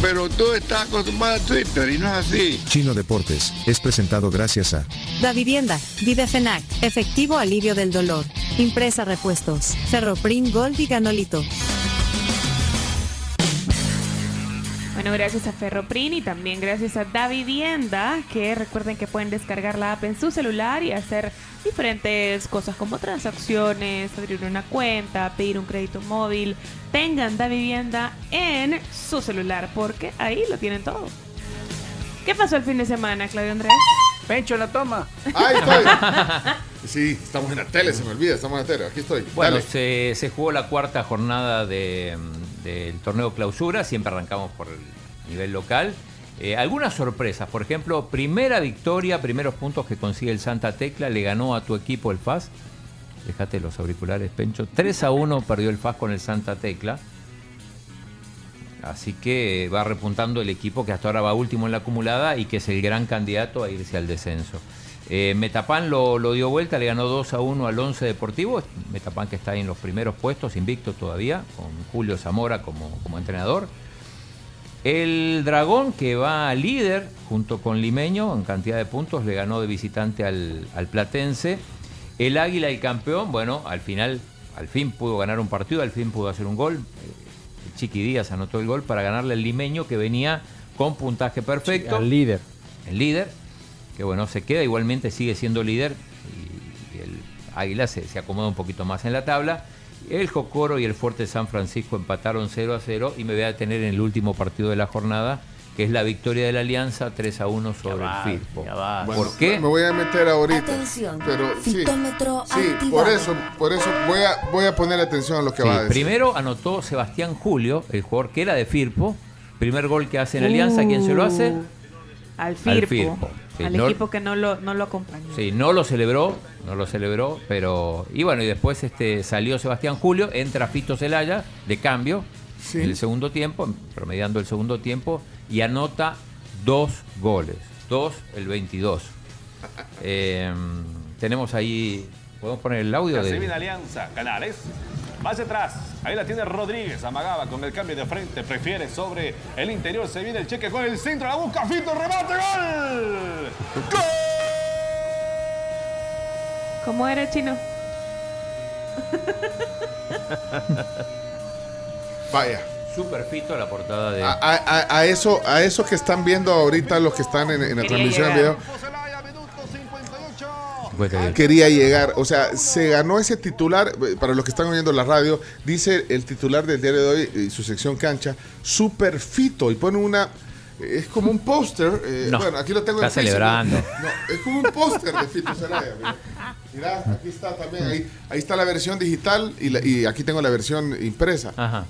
Pero tú estás acostumbrado a Twitter y no es así. Chino Deportes es presentado gracias a Da Vivienda, Videfenac, Efectivo Alivio del Dolor, Impresa Repuestos, Ferroprim Gold y Ganolito. Bueno, gracias a Ferroprin y también gracias a Da Vivienda, que recuerden que pueden descargar la app en su celular y hacer diferentes cosas como transacciones, abrir una cuenta, pedir un crédito móvil. Tengan Da Vivienda en su celular porque ahí lo tienen todo. ¿Qué pasó el fin de semana, Claudio Andrés? Pencho en la toma. Ahí estoy. Sí, estamos en la tele, se me olvida, estamos en la tele. Aquí estoy. Bueno, se, se jugó la cuarta jornada de, del torneo clausura, siempre arrancamos por el nivel local. Eh, algunas sorpresas, por ejemplo, primera victoria, primeros puntos que consigue el Santa Tecla, le ganó a tu equipo el FAS. Déjate los auriculares, Pencho. 3 a 1 perdió el FAS con el Santa Tecla. Así que va repuntando el equipo que hasta ahora va último en la acumulada y que es el gran candidato a irse al descenso. Eh, Metapan lo, lo dio vuelta, le ganó 2 a 1 al 11 Deportivo. Metapan que está ahí en los primeros puestos, invicto todavía, con Julio Zamora como, como entrenador. El Dragón, que va líder junto con Limeño en cantidad de puntos, le ganó de visitante al, al Platense. El Águila, el campeón, bueno, al final, al fin pudo ganar un partido, al fin pudo hacer un gol. El Chiqui Díaz anotó el gol para ganarle al Limeño, que venía con puntaje perfecto. Al líder. El líder, que bueno, se queda, igualmente sigue siendo líder. Y, y el Águila se, se acomoda un poquito más en la tabla. El Jocoro y el Fuerte San Francisco empataron 0 a 0 y me voy a detener en el último partido de la jornada, que es la victoria de la Alianza 3 a 1 sobre va, el Firpo. ya va. Bueno, ¿Por qué? Me voy a meter ahorita. Atención, Pero sí. Sí, por eso, por eso voy a, voy a poner atención a lo que Sí, va a decir. primero anotó Sebastián Julio, el jugador que era de Firpo. Primer gol que hace en Alianza, ¿quién se lo hace? Al Firpo. Firpo, sí, al no- equipo que no lo, no lo acompañó. Sí, no lo celebró, no lo celebró, pero. Y bueno, y después este salió Sebastián Julio, entra Fito Celaya de cambio Sí. en el segundo tiempo, promediando el segundo tiempo, y anota dos goles. Dos el 22. Eh, tenemos ahí. ¿Podemos poner el audio de.? Alianza, Canales. Más atrás, ahí la tiene Rodríguez, amagaba con el cambio de frente, prefiere sobre el interior, se viene el cheque con el centro, la busca Fito, remate, gol. ¿Cómo era, Chino? Vaya. Super Fito la portada de. A, a- a- eso, a eso que están viendo ahorita los que están en, en la Quería transmisión en llegar. video, quería llegar. O sea, se ganó ese titular, eh, para los que están oyendo la radio, dice el titular del diario de hoy y su sección cancha, super fito, y pone una. Es como un póster. eh, No, bueno, aquí lo tengo está en celebrando. No, es como un póster de Fito Zelaya. Mira, Mira, aquí está también. Ahí, ahí está la versión digital y, la- y aquí tengo la versión impresa. Ajá.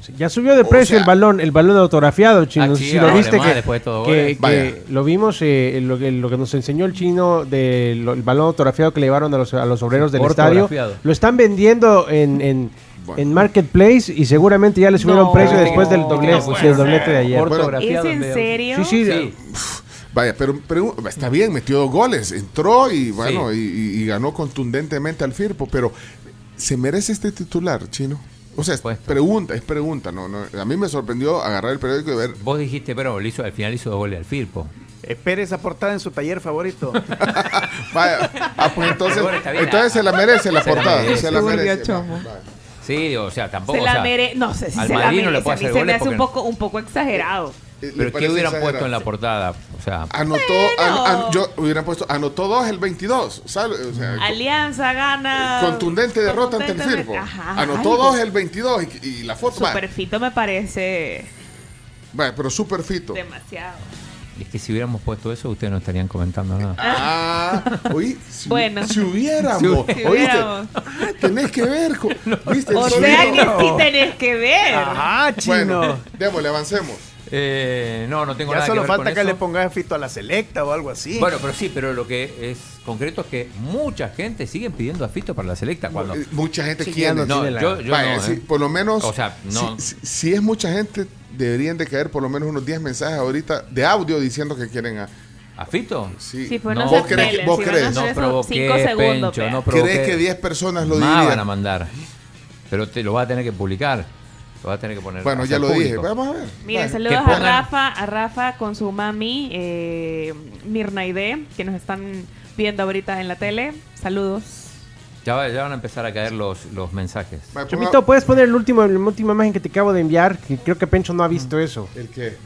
Sí, Ya subió de O precio sea- el balón, el balón autografiado, chino. Ah, No sé si lo viste que, después de todo, que- goles. que Vaya. lo vimos, eh, lo, que, lo que nos enseñó el chino del balón autografiado que le llevaron a los, a los obreros del estadio. Lo están vendiendo en, en, Bueno. en Marketplace y seguramente ya le subieron No. precio después del, doblete, del doblete de ayer. Ortografiado ¿Es en serio? Sí, sí, Sí. Vaya, pero, pero está bien, metió dos goles, entró y bueno, Sí. y- y ganó contundentemente al Firpo, pero ¿se merece este titular, chino? O sea, es Supuesto. pregunta, es pregunta, no, no, a mí me sorprendió agarrar el periódico y ver, Vos dijiste, pero le hizo, al final hizo dos goles al Firpo. Espere esa portada en su taller favorito. vaya, ah, pues entonces, se la merece la Se la portada, merece. se la merece. Sí, o sea, tampoco. Se o la sea, mere... No sé si al se la no merece. le puede a mí hacer se me hace un poco, un poco exagerado. Eh, ¿le Pero ¿qué hubieran exagerado? puesto en la portada? O sea, Anotó, Bueno. an- an- yo hubieran puesto, anotó dos el 22, ¿sabe? O sea, Alianza gana. contundente derrota ante el. Firpo. Ajá, Anotó algo. dos el 22 y, y la foto, va, Superfito me parece va, pero super fito. demasiado. es que si hubiéramos puesto eso, ustedes no estarían comentando nada. Ah, oí, si, Bueno. si hubiéramos, Si. Ah, tenés que ver, con, ¿viste? El O sea que sí tenés que ver. Ajá, Bueno, démosle, avancemos. Eh, no, no tengo Ya nada solo que ver falta con que eso. le pongas fito a la selecta o algo así. Bueno, pero sí, pero lo que es concreto es que mucha gente sigue pidiendo a Fito para la selecta cuando Eh, Mucha gente Sí, quiere. no No, tiene la- yo, yo Vaya, no, sí, ¿eh? por lo menos. O sea, no. Si, si- si es mucha gente, deberían de caer por lo menos unos 10 mensajes ahorita de audio diciendo que quieren a. ¿A Fito? Sí, Sí, pues No, ¿Vos crees, vos si crees? No provoqué, segundos. Pencho, no provoqué. ¿Crees que 10 personas lo Más van a dirían? mandar. Pero te lo vas a tener que publicar. Lo a tener que poner. Bueno, ya lo dije. Vamos a ver. Miren, Vaya. saludos a Rafa, a Rafa con su mami, eh, Mirna que nos están viendo ahorita en la tele. Saludos. Ya, va- ya van a empezar a caer los, los mensajes. Chomito, ¿puedes poner el último, la última imagen que te acabo de enviar? Que creo que Pencho no ha visto eso. ¿El qué?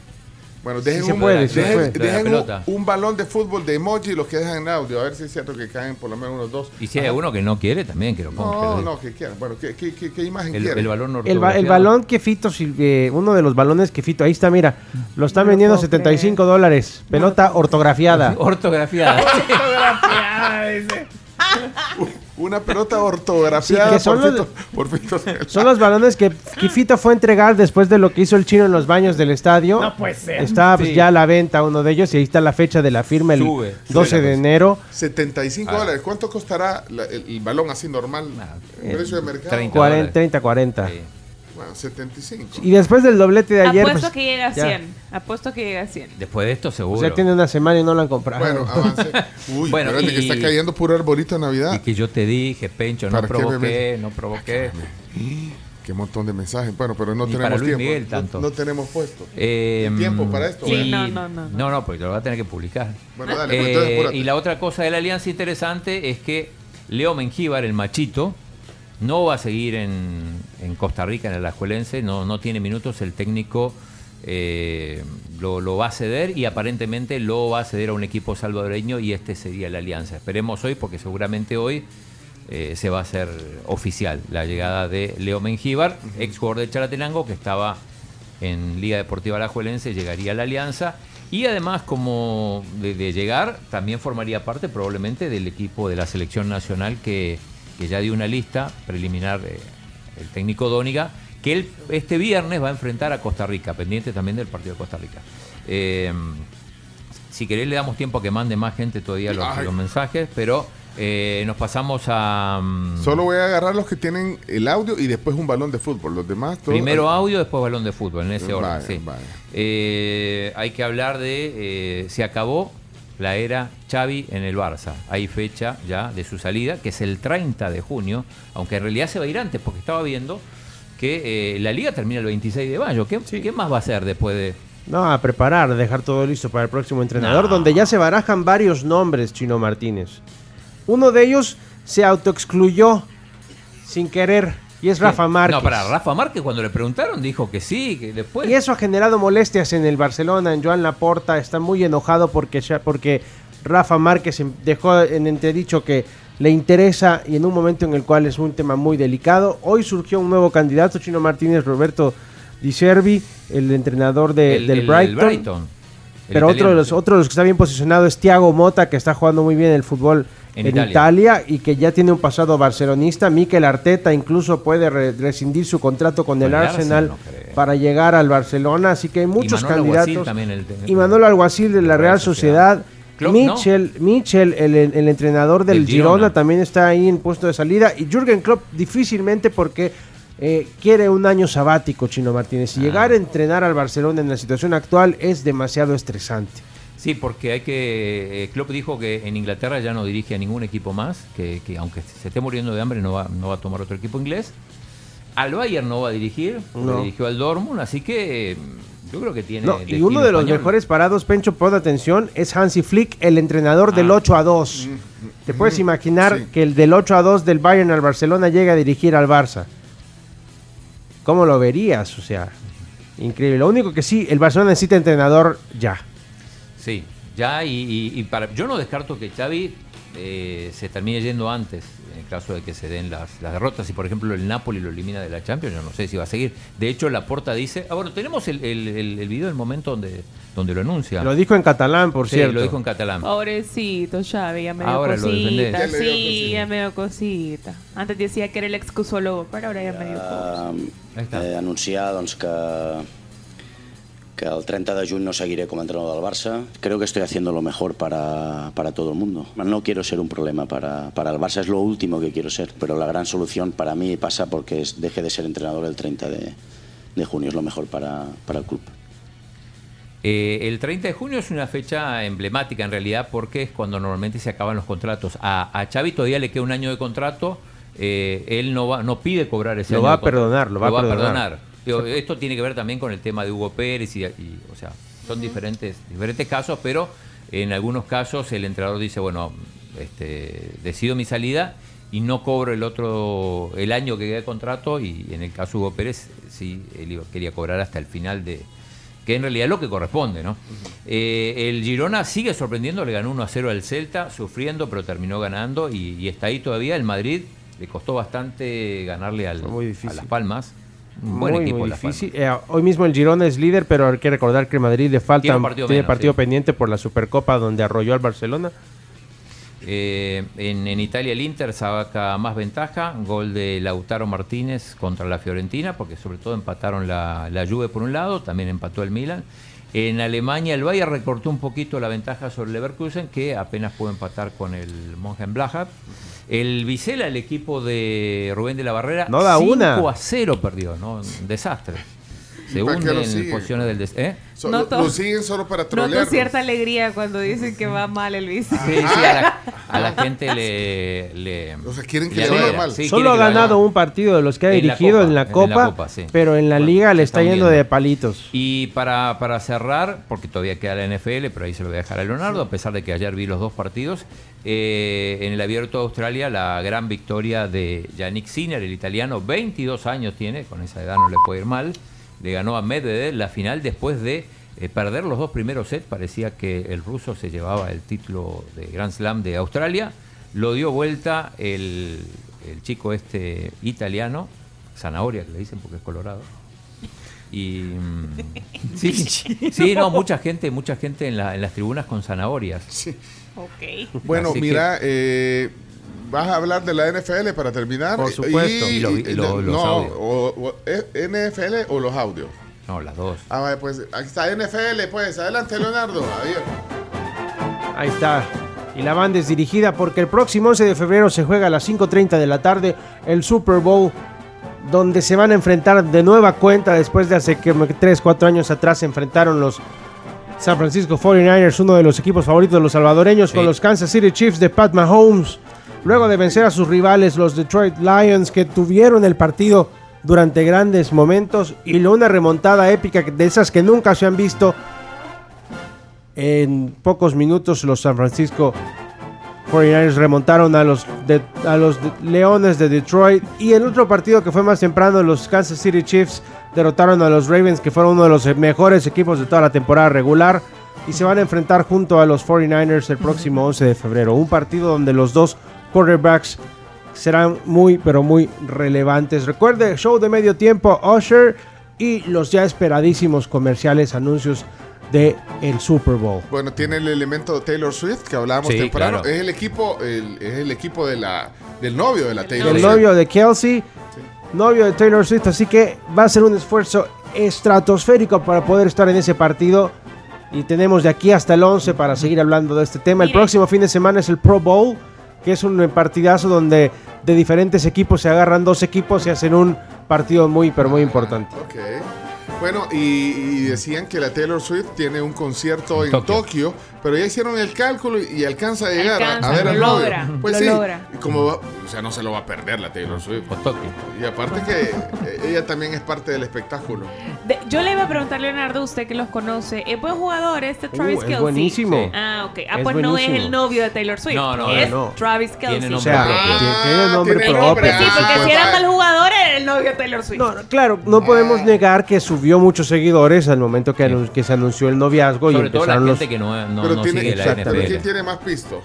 Bueno, dejen, un, puede, sí dejen- la dejen un, pelota. un balón de fútbol de emoji y los que dejan en audio. A ver si es cierto que caen por lo menos unos dos. Y si hay uno que no quiere, también que lo ponga. No, que lo no, que quieran. Bueno, ¿qué, qué, qué, qué imagen El, quieren? el balón El, ba- el ortografiado. balón que Fito, eh, uno de los balones que Fito, ahí está, mira, lo están No vendiendo puedo 75 dólares. Pelota ortografiada. Ortografiada. Una pelota ortografiada Sí, por, los- Fito, por Fito. Son los balones que, que Fito fue a entregar después de lo que hizo el chino en los baños del estadio. No puede ser. Está pues, Sí. ya a la venta uno de ellos y ahí está la fecha de la firma, el Sube, 12 sube de cosa. enero. 75 Ah. dólares. ¿Cuánto costará la- el, el balón así normal? Ah, el precio de mercado. 30. 40, dólares. 30, 40. Sí. Bueno, 75. Y después del doblete de ayer, Apuesto pues, que llega a ya. 100. Apuesto que llega a 100. Después de esto, seguro. o sea, tiene una semana y no lo han comprado. Bueno, avance. Uy, Bueno, espérate que está cayendo puro arbolito de Navidad. Y que yo te dije, Pencho, no ¿Para qué me provoqué, no provoqué. Qué montón de mensajes. Bueno, pero no Ni tenemos para Luis tiempo. Miguel No- tanto. No, tenemos puesto. Eh, ¿Y tiempo para esto? Sí, no, no, no, no. No, no, porque lo va a tener que publicar. Bueno, dale, pues, Eh, entonces y la otra cosa de la alianza interesante es que Leo Mengíbar, el machito, no va a seguir en, en Costa Rica, en el Alajuelense, no, no tiene minutos, el técnico eh, lo, lo va a ceder y aparentemente lo va a ceder a un equipo salvadoreño y este sería la alianza. Esperemos hoy, porque seguramente hoy eh, se va a hacer oficial la llegada de Leo Mengíbar, ex jugador de Charatenango, que estaba en Liga Deportiva Alajuelense, llegaría a la alianza. Y además, como de, de llegar, también formaría parte probablemente del equipo de la selección nacional que, que ya dio una lista preliminar eh, el técnico Dóniga, que él este viernes va a enfrentar a Costa Rica, pendiente también del partido de Costa Rica. Eh, si querés le damos tiempo a que mande más gente todavía los, mensajes, pero eh, nos pasamos a... mm, Solo voy a agarrar los que tienen el audio y después un balón de fútbol. Los demás, Primero audio, después balón de fútbol, en ese orden. Sí. Eh, hay que hablar de. eh, se acabó la era Xavi en el Barça. Hay fecha ya de su salida, que es el 30 de junio, aunque en realidad se va a ir antes, porque estaba viendo que eh, la liga termina el 26 de mayo. ¿Qué, qué más va a hacer después de.? No, a preparar, dejar todo listo para el próximo entrenador, No. donde ya se barajan varios nombres, Chino Martínez. Uno de ellos se autoexcluyó sin querer, y es Rafa Márquez. No, para Rafa Márquez, cuando le preguntaron, dijo que sí, que después. Y eso ha generado molestias en el Barcelona, en Joan Laporta, está muy enojado porque, ya- porque Rafa Márquez em- dejó en entredicho que le interesa y en un momento en el cual es un tema muy delicado. Hoy surgió un nuevo candidato, Chino Martínez, Roberto Di Servi, el entrenador de- el- del el- Brighton. el Brighton, Pero otro de, los, otro de los que está bien posicionado es Thiago Mota, que está jugando muy bien el fútbol En en, Italia. Italia. y que ya tiene un pasado barcelonista. Mikel Arteta incluso puede re- rescindir su contrato con el Con el Arsenal Arsenal, no creo. para llegar al Barcelona. Así que hay muchos Alguacil candidatos. el- y Manuel Alguacil de la Real Sociedad. Klopp, ¿no? Michel, Michel el, el entrenador del, Del Girona. Girona. también está ahí en puesto de salida. Y Jürgen Klopp difícilmente porque eh, quiere un año sabático, Chino Martínez. Y Ah. llegar a entrenar al Barcelona en la situación actual es demasiado estresante. Sí, porque hay que. eh, Klopp dijo que en Inglaterra ya no dirige a ningún equipo más, que, que aunque se esté muriendo de hambre no va, no va a tomar otro equipo inglés. Al Bayern no va a dirigir, No. dirigió al Dortmund, así que eh, yo creo que tiene. No, y uno de los español. mejores parados, Pencho, pon atención, es Hansi Flick, el entrenador del Ah. 8 a 2. ¿Te puedes imaginar Sí. que el del 8 a 2 del Bayern al Barcelona llega a dirigir al Barça? ¿Cómo lo verías? O sea, increíble. Lo único que sí, el Barcelona necesita entrenador ya. Sí, ya, y, y- y para, yo no descarto que Xavi eh, se termine yendo antes, en el caso de que se den las, las derrotas. Si, por ejemplo, el Napoli lo elimina de la Champions, yo no sé si va a seguir. De hecho, la porta dice. Ah, bueno, tenemos el, el, el- el video del momento donde, donde lo anuncia. Lo dijo en catalán, por Sí, cierto. lo dijo en catalán. Pobrecito, Xavi, ya me dio Ahora lo cosita. Ya le dio Sí, cosita. ya me dio cosita. Antes decía que era el excusólogo, pero ahora ya me dio cosita. Eh, anunciar doncs, que, que el 30 de juny no seguiré como entrenador del Barça. Creo que estoy haciendo lo mejor para, para todo el mundo. No quiero ser un problema para, para el Barça, es lo último que quiero ser, pero la gran solución para mí pasa porque es- deje de ser entrenador el 30 de, de junio, es lo mejor para, para el club. Eh, el 30 de junio es una fecha emblemática en realidad porque es cuando normalmente se acaban los contratos. A, a Xavi todavía le queda un año de contrato. eh, él no va, no pide cobrar ese Lo año va a perdonar, lo va a perdonar. Digo, esto tiene que ver también con el tema de Hugo Pérez y, y, o sea, son diferentes diferentes casos, pero en algunos casos el entrenador dice, bueno, este, decido mi salida y no cobro el otro el año que queda de contrato y en el caso de Hugo Pérez sí él quería cobrar hasta el final de que en realidad es lo que corresponde, ¿no? Eh, el Girona sigue sorprendiendo, le ganó 1 a 0 al Celta, sufriendo, pero terminó ganando y, y está ahí todavía. El Madrid le costó bastante ganarle al, a Las Palmas. Buen muy, equipo muy difícil. Eh, hoy mismo el Girona es líder, pero hay que recordar que el Madrid le falta Tiene partido tiene menos, partido sí. pendiente por la Supercopa donde arrolló al Barcelona. Eh, en, en Italia el Inter saca más ventaja, gol de Lautaro Martínez contra la Fiorentina, porque sobre todo empataron la, la Juve por un lado, también empató el Milan. En Alemania el Bayern recortó un poquito la ventaja sobre Leverkusen, que apenas pudo empatar con el Mönchengladbach. El Vizela, el equipo de Rubén de la Barrera, No da 5 una. a 0 perdió, ¿no? Un desastre. Se ¿Y para qué hunde lo en siguen? posiciones del... des- ¿eh? So- No lo, lo siguen solo para Noto trolear. cierta alegría cuando dicen que va mal el bici. Sí, sí, a la, a la gente le, le- O sea, quieren que le le vaya mal. sí, Solo ha ganado un partido de los que ha En la dirigido Copa, en la en la Copa, sí. pero en la Bueno, Liga le está yendo de palitos. Y para, para cerrar, porque todavía queda la NFL, pero ahí se lo voy a dejar a Leonardo, a pesar de que ayer vi los dos partidos, eh, en el Abierto de Australia la gran victoria de Yannick Sinner, el italiano, 22 años tiene, con esa edad no le puede ir mal, le ganó a Medvedev la final después de eh, perder los dos primeros sets, parecía que el ruso se llevaba el título de Grand Slam de Australia, lo dio vuelta el, el chico este italiano, Zanahoria que le dicen porque es colorado. Y mm, sí, sí, no, mucha gente, mucha gente en, la- en las tribunas con zanahorias. Ok. Bueno, Así que- mira, eh, vas a hablar de la NFL para terminar. Por supuesto. Y lo- y lo- los no, audios. o- o- ¿eh, NFL o los audios. No, las dos. Ah, vale, pues aquí está NFL, pues. Adelante, Leonardo. Adiós. Ahí está. Y la banda es dirigida porque el próximo 11 de febrero se juega a las 5.30 de la tarde el Super Bowl, donde se van a enfrentar de nueva cuenta después de hace que 3, 4 años atrás se enfrentaron los San Francisco 49ers, uno de los equipos favoritos de los salvadoreños, con los Kansas City Chiefs de Pat Mahomes. Luego de vencer a sus rivales, los Detroit Lions, que tuvieron el partido durante grandes momentos y una remontada épica de esas que nunca se han visto en pocos minutos los San Francisco 49ers remontaron a los, a los Leones de Detroit. Y el otro partido que fue más temprano, los Kansas City Chiefs derrotaron a los Ravens, que fueron uno de los mejores equipos de toda la temporada regular. Y se van a enfrentar junto a los 49ers el próximo 11 de febrero. Un partido donde los dos quarterbacks serán muy, pero muy relevantes. Recuerde, show de medio tiempo, Usher y los ya esperadísimos comerciales, anuncios de el Super Bowl. Bueno, tiene el elemento Taylor Swift que hablábamos Sí, temprano. claro. Es el equipo, el- es el equipo de la, del novio de la Taylor el Swift. novio de Kelsey, novio de Taylor Swift, así que va a ser un esfuerzo estratosférico para poder estar en ese partido. Y tenemos de aquí hasta el 11 para seguir hablando de este tema. El próximo fin de semana es el Pro Bowl, que es un partidazo donde de diferentes equipos se agarran dos equipos y hacen un partido muy, pero muy importante. Ok. Bueno, y, y decían que la Taylor Swift tiene un concierto en Tokio, pero ya hicieron el cálculo y, alcanza a llegar a- Alcanza, a, ver lo al novio. logra, Pues lo sí, logra. y como va- o sea, no se lo va a perder la Taylor Swift. Y aparte que eh, ella también es parte del espectáculo. De- yo le iba a preguntar, Leonardo, usted que los conoce. ¿Es buen jugador este Travis Uh, es Kelce? buenísimo. Ah, ok. Ah, Es pues no es el novio de Taylor Swift. No, no, es no. Travis Kelce. Tiene O sea, tiene- tiene nombre tiene propio. nombre, Sí, porque Ah, si era mal jugador, era el novio de Taylor Swift. Claro, no podemos negar que subió muchos seguidores al momento que, anun- que se anunció el noviazgo y Sobre todo la empezaron los... gente que no, no, pero no tiene, sigue la exacto, pero NFL. ¿quién tiene más pisto?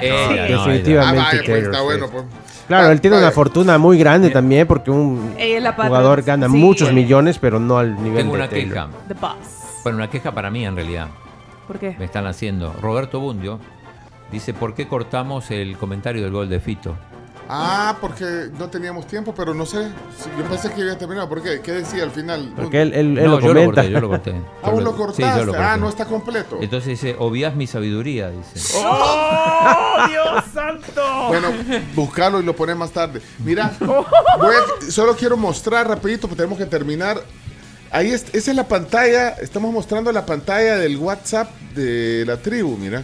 Ella, no, Definitivamente Ah, vaya, pues, está bueno, pues. Claro, él tiene una fortuna muy grande también porque un jugador gana Sí. muchos millones, pero no al nivel Tengo de una Taylor. queja. The Boss. Bueno, una queja para mí en realidad. ¿Por qué? Me están haciendo. Roberto Bundio dice, ¿por qué cortamos el comentario del gol de Fito? Ah, porque no teníamos tiempo, pero no sé. Yo pensé que había terminado. ¿Por qué? ¿Qué decía al final? Porque él, él- él No, lo yo lo corté, yo lo corté. Ah, vos lo cortaste. Sí, yo lo ah, no está completo. Entonces dice, obvias mi sabiduría, dice. ¡Oh, Dios santo! Bueno, buscarlo y lo pones más tarde. Mira, voy a- solo quiero mostrar rapidito, porque tenemos que terminar. Ahí es, esa es la pantalla, estamos mostrando la pantalla del WhatsApp de la tribu, mira.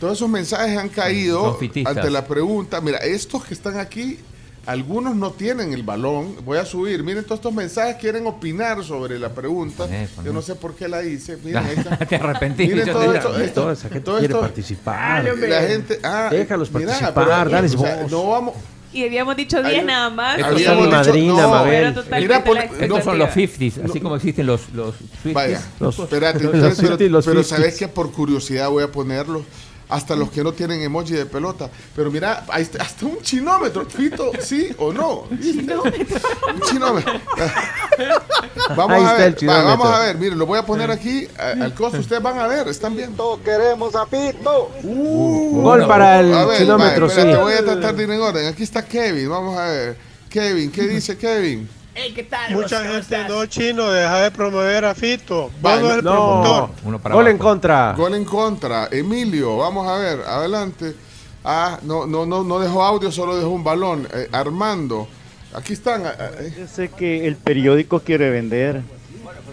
Todos esos mensajes han caído ante la pregunta. Mira, estos que están aquí, algunos no tienen el balón. Voy a subir. Miren, todos estos mensajes quieren opinar sobre la pregunta. Yo no sé por qué la hice. Miren, está. Te arrepentiste. Miren yo todo te- esto, esto- Toda esa gente todo quiere esto- participar. La gente, ah, Déjalos mira, participar, pero, dales o sea, voz. no vamos. Y habíamos dicho 10 Había- nada más. Estos Habíamos son dicho- madrina, no, Mabel. Mira, Estos son los expectativa. 50s, así como existen los, los. Vaya, Los- espérate, los entonces, pero, 50 y los pero 50s. sabes que por curiosidad voy a ponerlos. Hasta los que no tienen emoji de pelota. Pero mira, ahí está- hasta un chinómetro. Fito, ¿sí o no? Un chinómetro. vamos Ahí a está ver, chinómetro. vamos a ver. Miren, lo voy a poner aquí a- al costo. Ustedes van a ver, están viendo. Todos queremos a Fito. Gol para el A ver, kilómetro, va, sí. espérate, voy a tratar de ir en orden. Aquí está Kevin, vamos a ver. Kevin, ¿qué dice Kevin? Hey, ¿qué tal? Mucha ¿Cómo gente no chino, deja de promover a Fito. Va, Vamos el No, promotor. Uno para gol en contra. Gol en contra. Emilio, vamos a ver, adelante. Ah, no, no, no, no dejó audio, solo dejó un balón. Eh, Armando, aquí están. eh. Yo sé que el periódico quiere vender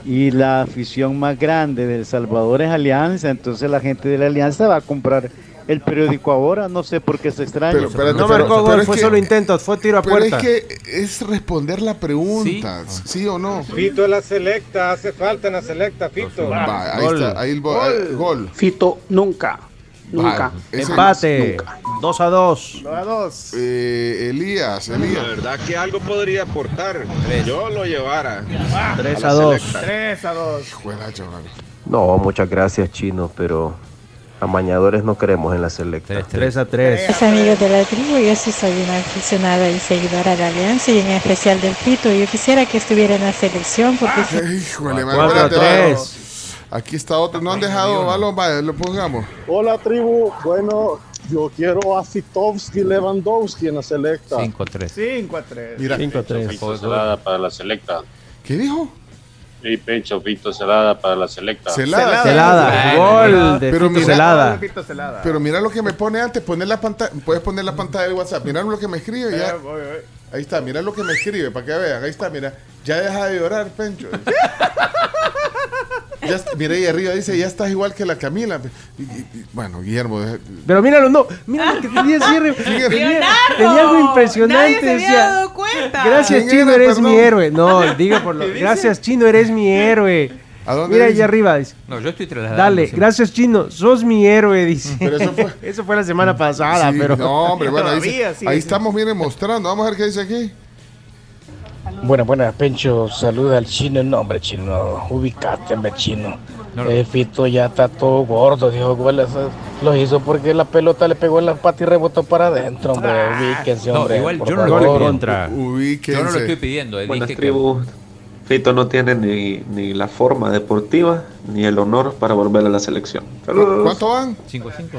y la afición más grande de El Salvador es Alianza, entonces la gente de la Alianza va a comprar el periódico ahora, no sé por qué se extraña. Pero, espérate, No pero- marcó pero gol, fue que- solo intento, fue tiro a Pero puerta. es que es responder la pregunta, ¿sí, o no? Fito es la selecta, hace falta en la selecta, Fito. Va, ahí Gol. está, ahí el eh, gol. Fito nunca. Ese- Empate, 2 a 2. No a dos. eh, Elías, Elías. verdad que algo podría aportar. Yo lo llevara. 3 a 2. Tres a dos. Juega, chaval. No, muchas gracias, Chino, pero amañadores no queremos en la selecta. 3 a 3. Mis amigos de la tribu, yo sí soy una aficionada y seguidora de Alianza y en especial del Fito. Yo quisiera que estuviera en la selección porque si- Híjole, man, 4 a espérate, va. 3. Aquí está otro. No han dejado balón, vaya, lo pongamos. Hola tribu, bueno, yo quiero a Fitovsky Lewandowski en la selecta. 5-3. Cinco a tres. Mira, 5 a 3. Celada para la selecta. ¿qué dijo? Y Pencho Fito Celada para la selecta. Celada. Celada, gol de Pero Fito mira- Celada. Pero mira lo que me pone antes, poner la pantalla, puedes poner la pantalla de WhatsApp, mira lo que me escribe ya. Eh, voy, voy. Ahí está, mira lo que me escribe para que vean, ahí está, mira, ya deja de llorar, Pencho. Ya mira ahí arriba dice, ya estás igual que la Camila. Y- y- y- bueno, Guillermo, deja- Pero míralo, no. Mira lo que tenía cierre. Tenía, algo impresionante. Nadie se había decía, dado cuenta. Gracias, ¿Quién Chino, era, eres perdón? mi héroe. No, diga por lo. Gracias, Chino, eres mi héroe. ¿A dónde Mira dice? allá arriba. dice. No, yo estoy trasladando. Dale, siempre. gracias, Chino. Sos mi héroe, dice. Pero eso fue- Eso fue la semana pasada, Sí, pero. No, hombre, bueno, ahí, estamos, miren, mostrando. Vamos a ver qué dice aquí. Bueno, buenas, Pencho, saluda al chino. No, hombre, chino, ubicate, hombre, chino. No, no. Eh, Fito ya está todo gordo, dijo goles. eh, Lo hizo porque la pelota le pegó en la pata y rebotó para adentro, hombre. Ubíquense, No, hombre. igual yo no lo en contra. Ubíquense. Yo no lo estoy pidiendo. eh, Buenas que-. Fito no tiene ni, ni la forma deportiva ni el honor para volver a la selección. Saludos. ¿Cuánto van? 5-5.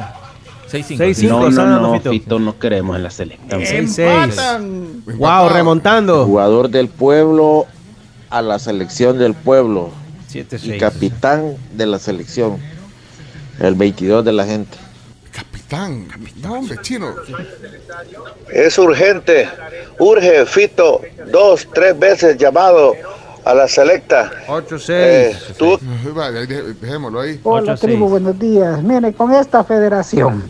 6-5. 6-5, No, no, no, Fito. Fito no queremos en la selecta. 6-6. Empatan. Wow, remontando. Jugador del pueblo a la selección del pueblo. Y 7-6. capitán de la selección. El 22 de la gente. Capitán. No, hombre, chino. Es urgente. Urge Fito dos, tres veces llamado a la selecta. 8-6. Eh, tú dejémoslo ahí. Hola 8-6. tribu, buenos días. Mire, con esta federación,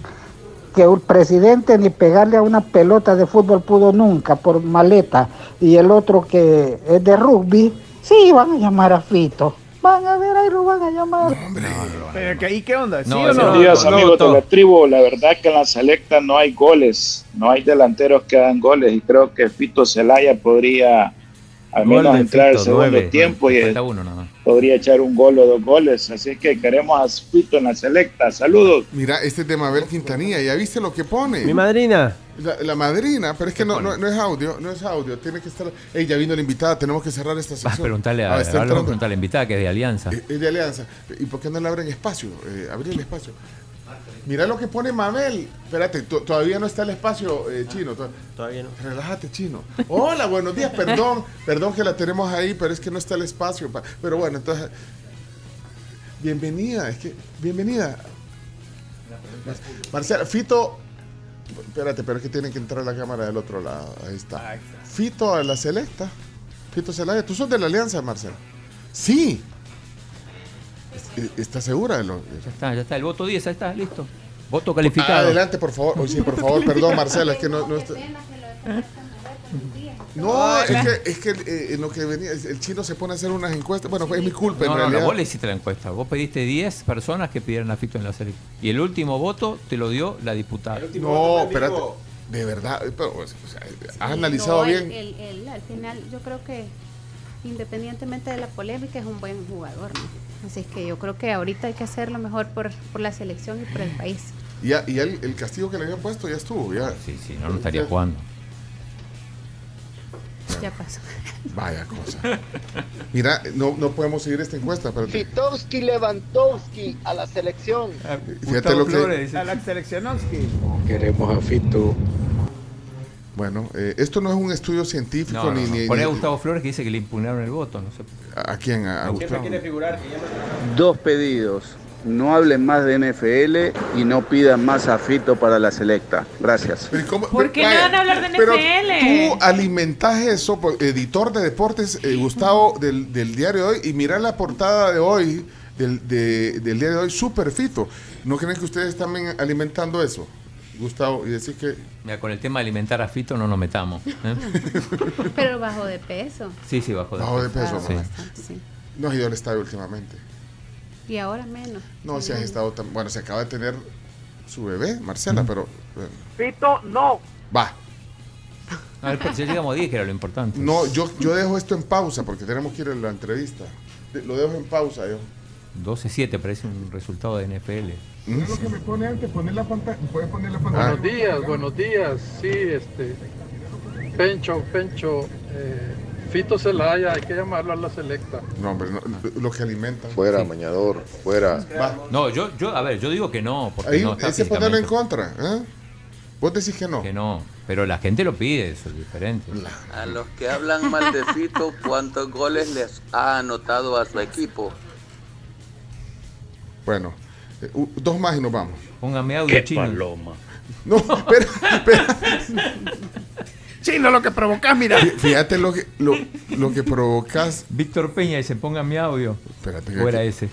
que el presidente ni pegarle a una pelota de fútbol pudo nunca por maleta, y el otro que es de rugby, sí van a llamar a Fito. Van a ver, ahí lo van a llamar. Pero que ahí, ¿qué onda? ¿Sí No, o no? no, días, amigos de la tribu. La verdad que en la selecta no hay goles, no hay delanteros que dan goles y creo que Fito Celaya podría al Gol menos entrar al segundo tiempo y uno nada más. podría echar un gol o dos goles. Así es que queremos a Fito en la selecta. Saludos. Mira, este es de Mabel Quintanilla. ¿Ya viste lo que pone? Mi madrina. La, la madrina, pero es que no, no, no es audio, no es audio, tiene que estar. Ey, ya vino la invitada, tenemos que cerrar esta Vas sección. a preguntarle a, Ah, a a la invitada que es de Alianza. Eh, Es de Alianza. ¿Y por qué no le abren espacio? Eh, abrir el espacio. Mira lo que pone Mabel. Espérate, to- todavía no está el espacio, eh, chino. To- Todavía no. Relájate, chino. Hola, buenos días. Perdón, perdón que la tenemos ahí, pero es que no está el espacio. pa- Pero bueno, entonces. Bienvenida, es que. Bienvenida. Mar- Marcela, Fito. Espérate, pero es que tiene que entrar la cámara del otro lado. Ahí está. Fito a la selecta. Fito Celaya. ¿Tú sos de la Alianza, Marcela? Sí. Es- ¿Estás segura? Ya está, ya está. El voto 10, ahí está, listo. Voto calificado. Ah, adelante, por favor. Oye, sí, por favor, perdón, Marcela, es que no, no está- No, es que, es que eh, en lo que venía, el chino se pone a hacer unas encuestas. Bueno, fue mi culpa, en No, no, no, realidad. vos le hiciste la encuesta. Vos pediste 10 personas que pidieran a Fito en la serie. Y el último voto te lo dio la diputada. No, espérate. De verdad, pero, o sea, has analizado No, bien. él, al final, yo creo que independientemente de la polémica, es un buen jugador. ¿no? Así es que yo creo que ahorita hay que hacer lo mejor por, por la selección y por el país. Y, ya- y el, el castigo que le habían puesto ya estuvo. Ya. Sí, sí, no, no estaría jugando. Ya pasó. Vaya cosa. Mira, no, no podemos seguir esta encuesta. Fitowski Lewandowski a la selección. Fíjate lo que. Alex Seleccionowski. Queremos a Fito. Bueno, eh, esto no es un estudio científico No, no, ni. no. ni- a Gustavo Flores que dice que le impugnaron el voto. No sé. ¿A quién? A, a Gustavo. figurar Dos pedidos. No hablen más de NFL y no pidan más a Fito para la selecta. Gracias. ¿Por qué no van a hablar de Pero NFL? tú alimentás eso, pues, editor de deportes, eh, Gustavo, del, del diario de hoy, y mira la portada de hoy, del, de- del día de hoy, super fito. ¿No creen que ustedes están alimentando eso, Gustavo? Y decir que... Mira, con el tema de alimentar a Fito no nos metamos. ¿eh? Pero bajo de peso. Sí, sí, bajo de Bajo de peso, Sí. No has ido al estadio últimamente. Y ahora menos. No, si has estado tan... Bueno, se acaba de tener su bebé, Marcela, pero... bueno, Fito, no. va. A ver, pero ya llegamos a 10, que era lo importante. No, yo, yo dejo esto en pausa porque tenemos que ir a la entrevista. Lo dejo en pausa yo. 12-7 parece un resultado de NFL. ¿Mm? lo que me pone antes, poner la pantalla, puedes poner la pantalla. Buenos días, buenos días. Sí, este. Pencho, Pencho, eh, Fito Celaya, hay que llamarlo a la selecta. No, hombre, no, lo que alimentan. Fuera, mañador, fuera. Va. No, yo, yo, a ver, yo digo que no, porque Ahí, no está ese ponerlo en contra. ¿eh? Vos decís que no. Que no, pero la gente lo pide, eso es diferente. A los que hablan mal de Fito, ¿cuántos goles les ha anotado a su equipo? Bueno, eh, u- dos más y nos vamos. Póngame audio Qué chino. paloma. No, espera, espera. Chino, lo que provocás, mira. Fí- Fíjate lo que, lo, lo que provocas. Víctor Peña dice, ponga mi audio. Espérate. O era ese.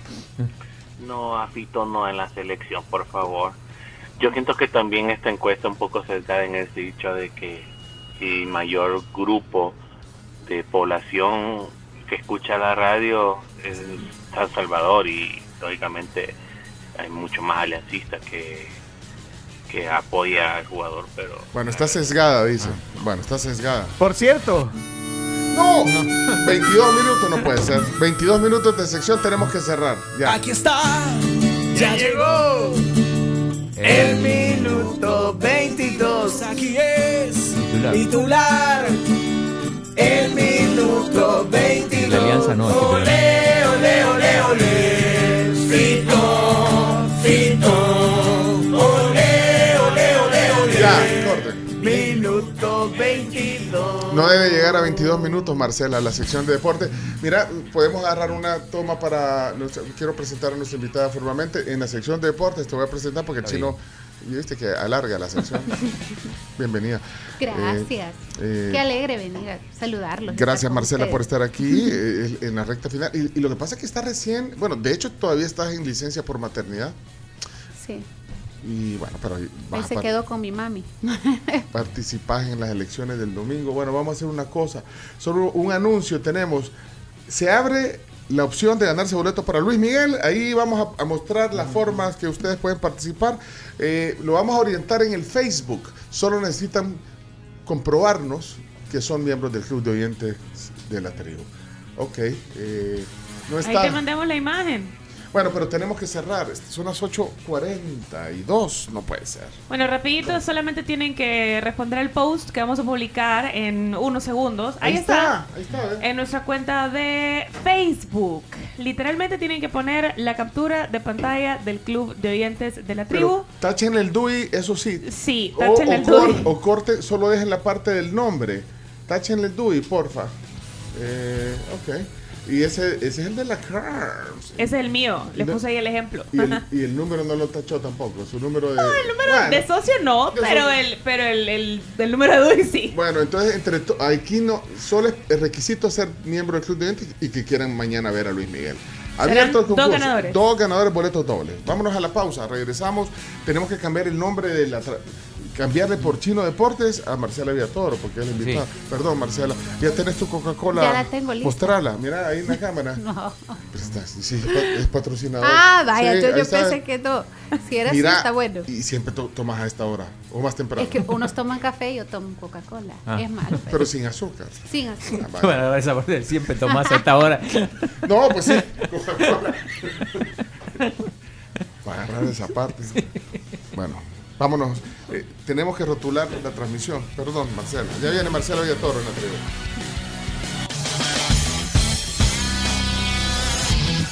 No, a Fito no en la selección, por favor. Yo siento que también esta encuesta un poco sesgada en el dicho de que el mayor grupo de población que escucha la radio es San Salvador y lógicamente hay mucho más aliancistas que, que apoya al jugador, pero Bueno, está sesgada, dice. Bueno, está sesgada. Por cierto. No, 22 minutos no puede ser. 22 minutos de sección tenemos que cerrar. Ya. Aquí está, ya llegó el minuto 22. Aquí es Titular. titular. El minuto 22. La alianza no, No debe llegar a 22 minutos, Marcela, la sección de deporte. Mira, podemos agarrar una toma para. nuestra- quiero presentar a nuestra invitada formalmente. En la sección de deportes te voy a presentar porque el chino. y Viste que alarga la sección. Bienvenida. Gracias. Eh, Qué alegre venir a saludarlos. Gracias Marcela por estar aquí eh, en la recta final. Y, y lo que pasa es que está recién, bueno, de hecho todavía estás en licencia por maternidad. Sí, Y bueno, pero él se quedó con mi mami. participás en las elecciones del domingo. Bueno, vamos a hacer una cosa. Solo un anuncio tenemos. Se abre la opción de ganarse boletos para Luis Miguel. Ahí vamos a, a mostrar las formas que ustedes pueden participar. Eh, lo vamos a orientar en el Facebook. Solo necesitan comprobarnos que son miembros del club de oyentes de la tribu. Ok. eh, no Ahí te está. mandamos la imagen. Bueno, pero tenemos que cerrar. Este, Son las 8.42. No puede ser. Bueno, rapidito, solamente tienen que responder al post que vamos a publicar en unos segundos. Ahí, Ahí está. está, ahí está, ¿eh? En nuestra cuenta de Facebook. Literalmente tienen que poner la captura de pantalla del club de oyentes de la tribu. Pero tachen el DUI, eso sí. Sí, tachen o el DUI. o corte, solo dejen la parte del nombre. Tachen el DUI, porfa. Eh, ok. Y ese, ese es el de la Cars. Ese es el mío. Les No. puse ahí el ejemplo. Y el, y el número no lo tachó tampoco. Su número de. No, el número Bueno. de socio no, De pero socio. el, pero el, el, el número de DUI sí. Bueno, entonces entre aquí no solo es el requisito ser miembro del club de oyentes y que quieran mañana ver a Luis Miguel. Abierto el dos concurso. ganadores. Dos ganadores boletos dobles. Vámonos a la pausa. Regresamos. Tenemos que cambiar el nombre de la tra- cambiarle por Chino Deportes a Marcela Villatoro porque es la invitada. Perdón, Marcela. Ya tenés tu Coca-Cola. Ya la tengo lista. Mostrala. Mira ahí en la cámara. No. Pues está- sí, es pa- es patrocinador. Ah, vaya, Sí, yo está. pensé que no. Si era Mira, así, está bueno. Y siempre to- tomas a esta hora o más temprano. Es que unos toman café y yo tomo Coca-Cola. Ah. Es malo. Pero sin azúcar. Sin azúcar. Bueno, esa parte siempre tomás a esta hora. No, pues sí. Coca-Cola. Para agarrar esa parte. Bueno, vámonos. Eh, tenemos que rotular la transmisión. Perdón, Marcela. Ya viene Marcela Villatoro en la tribu.